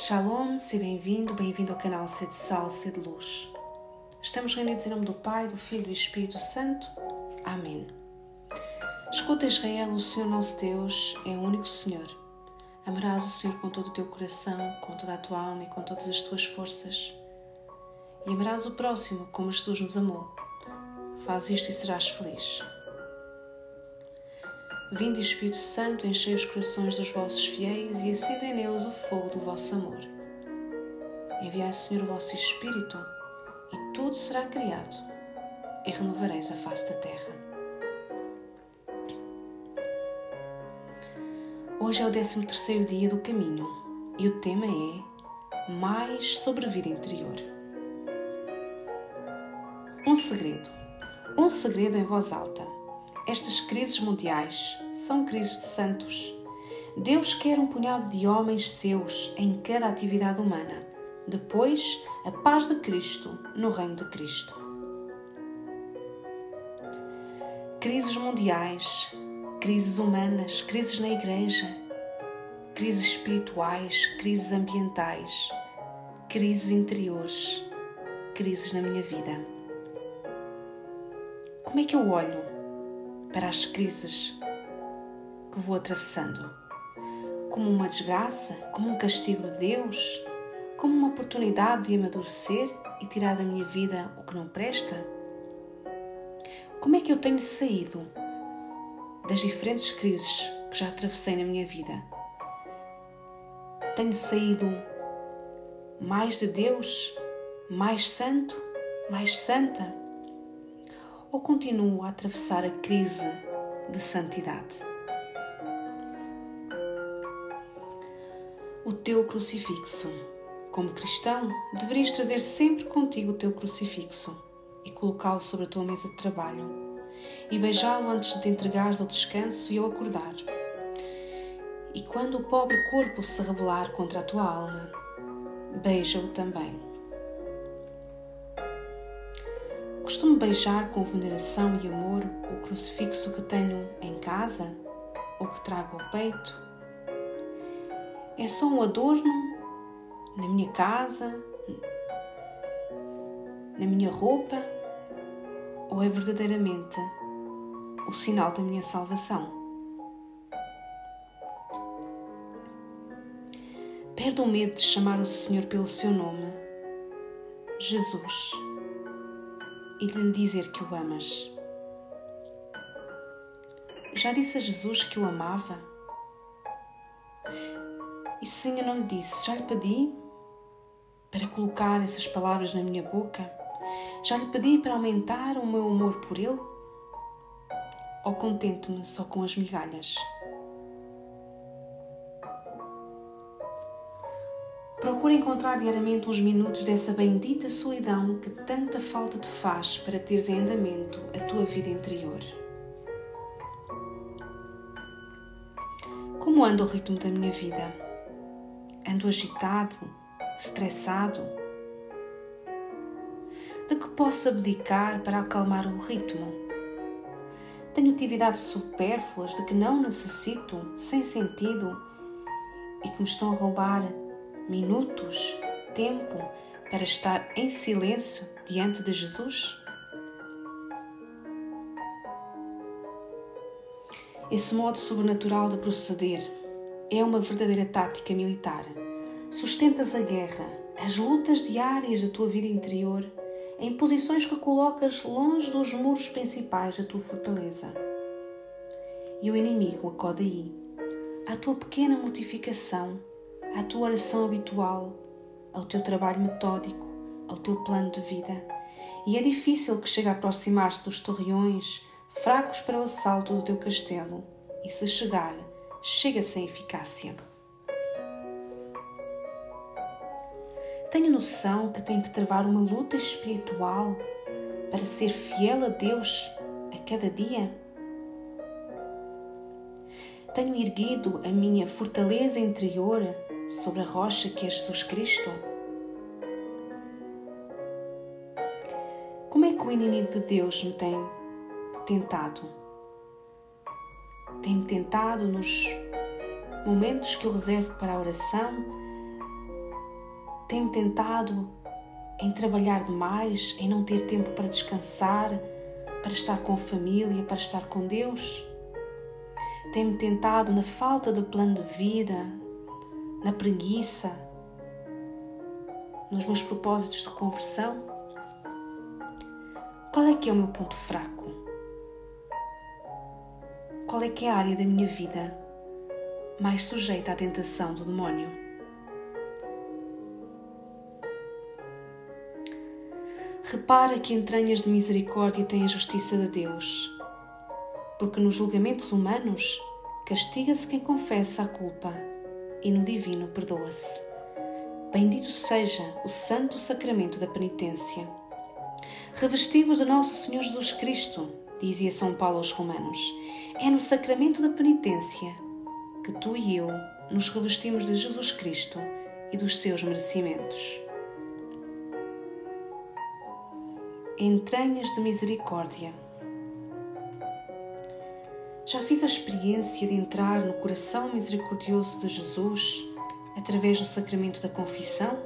Shalom, seja bem-vindo, bem-vindo ao canal Sede Sal, Sede Luz. Estamos reunidos em nome do Pai, do Filho e do Espírito Santo. Amém. Escuta, Israel, o Senhor nosso Deus é o único Senhor. Amarás o Senhor com todo o teu coração, com toda a tua alma e com todas as tuas forças. E amarás o próximo como Jesus nos amou. Faz isto e serás feliz. Vinde, Espírito Santo, enchei os corações dos vossos fiéis e acendei neles o fogo do vosso amor. Enviai, Senhor, o vosso Espírito, e tudo será criado, e renovareis a face da terra. Hoje é o 13 terceiro dia do caminho, e o tema é Mais sobre a vida interior. Um segredo. Um segredo em voz alta estas crises mundiais são crises de santos. Deus quer um punhado de homens seus em cada atividade humana. Depois, a paz de Cristo no reino de Cristo. Crises mundiais, crises humanas, crises na igreja, crises espirituais, crises ambientais, crises interiores, crises na minha vida. Como é que eu olho para as crises que vou atravessando, como uma desgraça, como um castigo de Deus, como uma oportunidade de amadurecer e tirar da minha vida o que não presta? Como é que eu tenho saído das diferentes crises que já atravessei na minha vida? Tenho saído mais de Deus, mais santo, mais santa? Ou continuo a atravessar a crise de santidade? O teu crucifixo. Como cristão, deverias trazer sempre contigo o teu crucifixo e colocá-lo sobre a tua mesa de trabalho e beijá-lo antes de te entregares ao descanso e ao acordar. E quando o pobre corpo se rebelar contra a tua alma, beija-o também. Costumo beijar com veneração e amor o crucifixo que tenho em casa? Ou que trago ao peito. É só um adorno na minha casa, na minha roupa, ou é verdadeiramente o sinal da minha salvação? Perde o medo de chamar o Senhor pelo seu nome, Jesus e de lhe dizer que o amas. Já disse a Jesus que o amava? E se ainda não lhe disse, já lhe pedi para colocar essas palavras na minha boca? Já lhe pedi para aumentar o meu amor por ele? Ou contento-me só com as migalhas? Procura encontrar diariamente uns minutos dessa bendita solidão que tanta falta te faz para teres em andamento a tua vida interior. Como anda o ritmo da minha vida? Ando agitado, estressado? De que posso abdicar para acalmar o ritmo? Tenho atividades supérfluas de que não necessito, sem sentido, e que me estão a roubar minutos, tempo para estar em silêncio diante de Jesus? Esse modo sobrenatural de proceder é uma verdadeira tática militar. Sustentas a guerra, as lutas diárias da tua vida interior em posições que colocas longe dos muros principais da tua fortaleza. E o inimigo acode aí, à tua pequena mortificação à tua oração habitual, ao teu trabalho metódico, ao teu plano de vida. E é difícil que chegue a aproximar-se dos torreões fracos para o assalto do teu castelo, e se chegar, chega sem eficácia. Tenho noção que tenho que travar uma luta espiritual para ser fiel a Deus a cada dia? Tenho erguido a minha fortaleza interior sobre a rocha que é Jesus Cristo? Como é que o inimigo de Deus me tem tentado? Tem-me tentado nos momentos que eu reservo para a oração, Tem-me tentado em trabalhar demais, em não ter tempo para descansar, para estar com a família, para estar com Deus? Tem-me tentado na falta de plano de vida, na preguiça, nos meus propósitos de conversão? Qual é que é o meu ponto fraco? Qual é que é a área da minha vida mais sujeita à tentação do demónio? Repara que entranhas de misericórdia têm a justiça de Deus, porque nos julgamentos humanos castiga-se quem confessa a culpa e no divino perdoa-se. Bendito seja o santo sacramento da penitência. Revestivos de nosso Senhor Jesus Cristo, dizia São Paulo aos Romanos, é no sacramento da penitência que tu e eu nos revestimos de Jesus Cristo e dos seus merecimentos. entranhas de misericórdia. Já fiz a experiência de entrar no coração misericordioso de Jesus através do sacramento da confissão?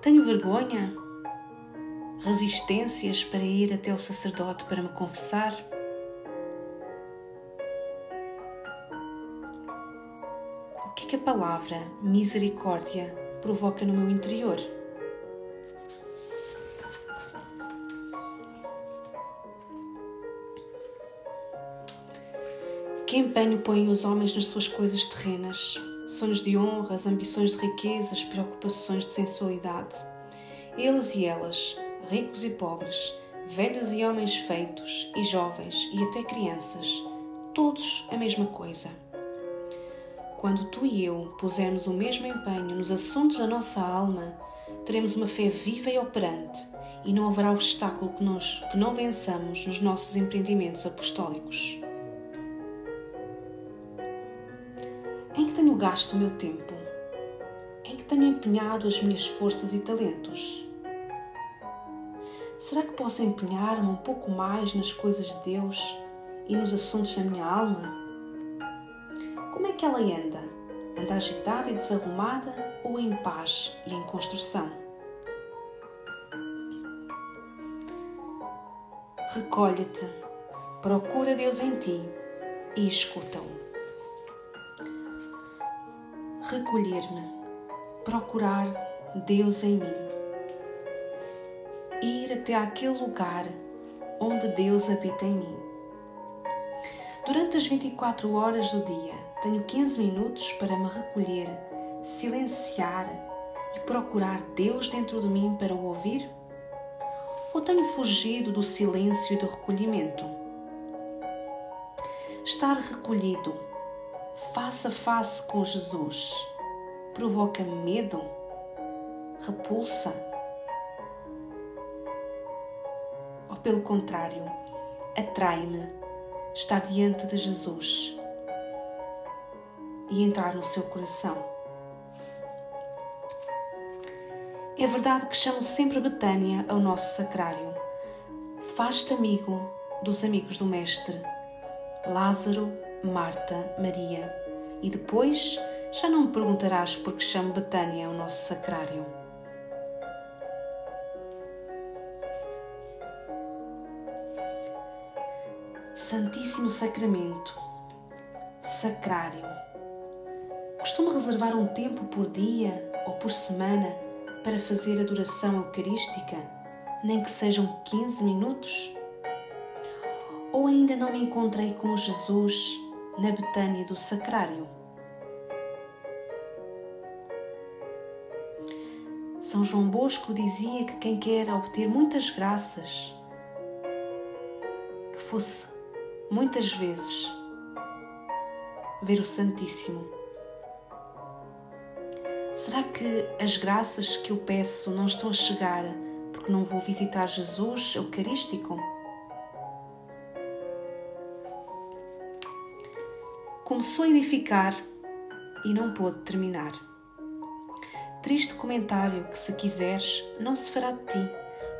Tenho vergonha? Resistências para ir até o sacerdote para me confessar? O que é que a palavra misericórdia provoca no meu interior? Que empenho põem os homens nas suas coisas terrenas? Sonhos de honras, ambições de riquezas, preocupações de sensualidade. Eles e elas, ricos e pobres, velhos e homens feitos, e jovens e até crianças, todos a mesma coisa. Quando tu e eu pusermos o mesmo empenho nos assuntos da nossa alma, teremos uma fé viva e operante, e não haverá obstáculo que, nós, que não vençamos nos nossos empreendimentos apostólicos. Tenho gasto o meu tempo? Em que tenho empenhado as minhas forças e talentos? Será que posso empenhar-me um pouco mais nas coisas de Deus e nos assuntos da minha alma? Como é que ela anda? Anda agitada e desarrumada ou em paz e em construção? Recolhe-te, procura Deus em ti e escuta-o recolher-me, procurar Deus em mim, ir até aquele lugar onde Deus habita em mim. Durante as 24 horas do dia, tenho 15 minutos para me recolher, silenciar e procurar Deus dentro de mim para o ouvir? Ou tenho fugido do silêncio e do recolhimento? Estar recolhido face a face com Jesus provoca medo, repulsa? Ou pelo contrário, atrai-me estar diante de Jesus e entrar no seu coração? É verdade que chamo sempre Betânia ao nosso sacrário. Faz-te amigo dos amigos do Mestre. Lázaro Marta, Maria. E depois já não me perguntarás por que chamo Betânia o nosso sacrário. Santíssimo Sacramento, Sacrário. Costumo reservar um tempo por dia ou por semana para fazer adoração eucarística, nem que sejam 15 minutos? Ou ainda não me encontrei com Jesus na Betânia do Sacrário. São João Bosco dizia que quem quer obter muitas graças, que fosse muitas vezes ver o Santíssimo. Será que as graças que eu peço não estão a chegar porque não vou visitar Jesus Eucarístico? Começou a edificar e não pôde terminar. Triste comentário que, se quiseres, não se fará de ti,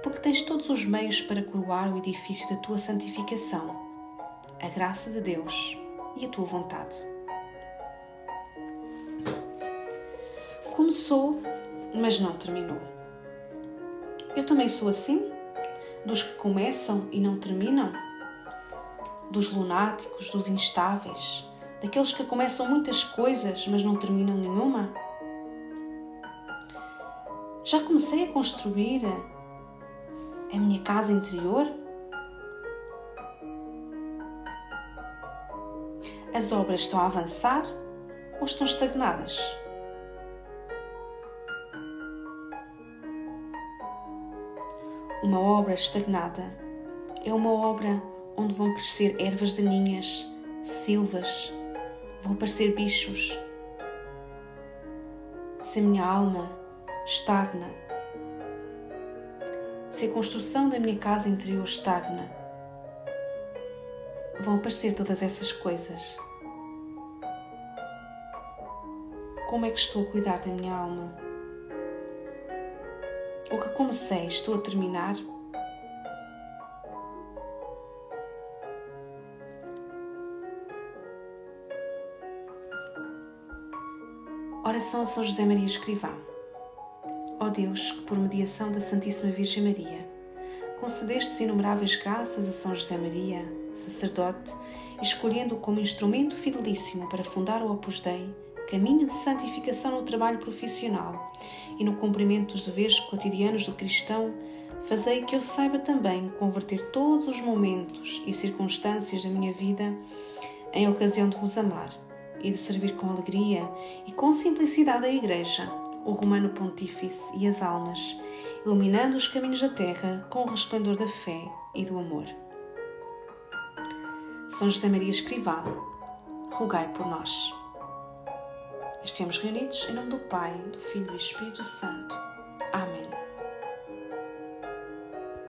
porque tens todos os meios para coroar o edifício da tua santificação, a graça de Deus e a tua vontade. Começou, mas não terminou. Eu também sou assim? Dos que começam e não terminam? Dos lunáticos, dos instáveis, daqueles que começam muitas coisas, mas não terminam nenhuma? Já comecei a construir a minha casa interior? As obras estão a avançar ou estão estagnadas? Uma obra estagnada é uma obra onde vão crescer ervas daninhas, silvas, vão aparecer bichos. Se a minha alma estagna, se a construção da minha casa interior estagna, vão aparecer todas essas coisas. Como é que estou a cuidar da minha alma? O que comecei, estou a terminar? Oração a São José Maria Escrivá. Ó Deus, que por mediação da Santíssima Virgem Maria, concedestes inumeráveis graças a São José Maria, sacerdote, escolhendo-o como instrumento fidelíssimo para fundar o Opus Dei, caminho de santificação no trabalho profissional e no cumprimento dos deveres cotidianos do cristão, fazei que eu saiba também converter todos os momentos e circunstâncias da minha vida em ocasião de vos amar e de servir com alegria e com simplicidade a Igreja, o Romano Pontífice e as almas, iluminando os caminhos da terra com o resplendor da fé e do amor. São José Maria Escrivá, rogai por nós. Estamos reunidos em nome do Pai, do Filho e do Espírito Santo.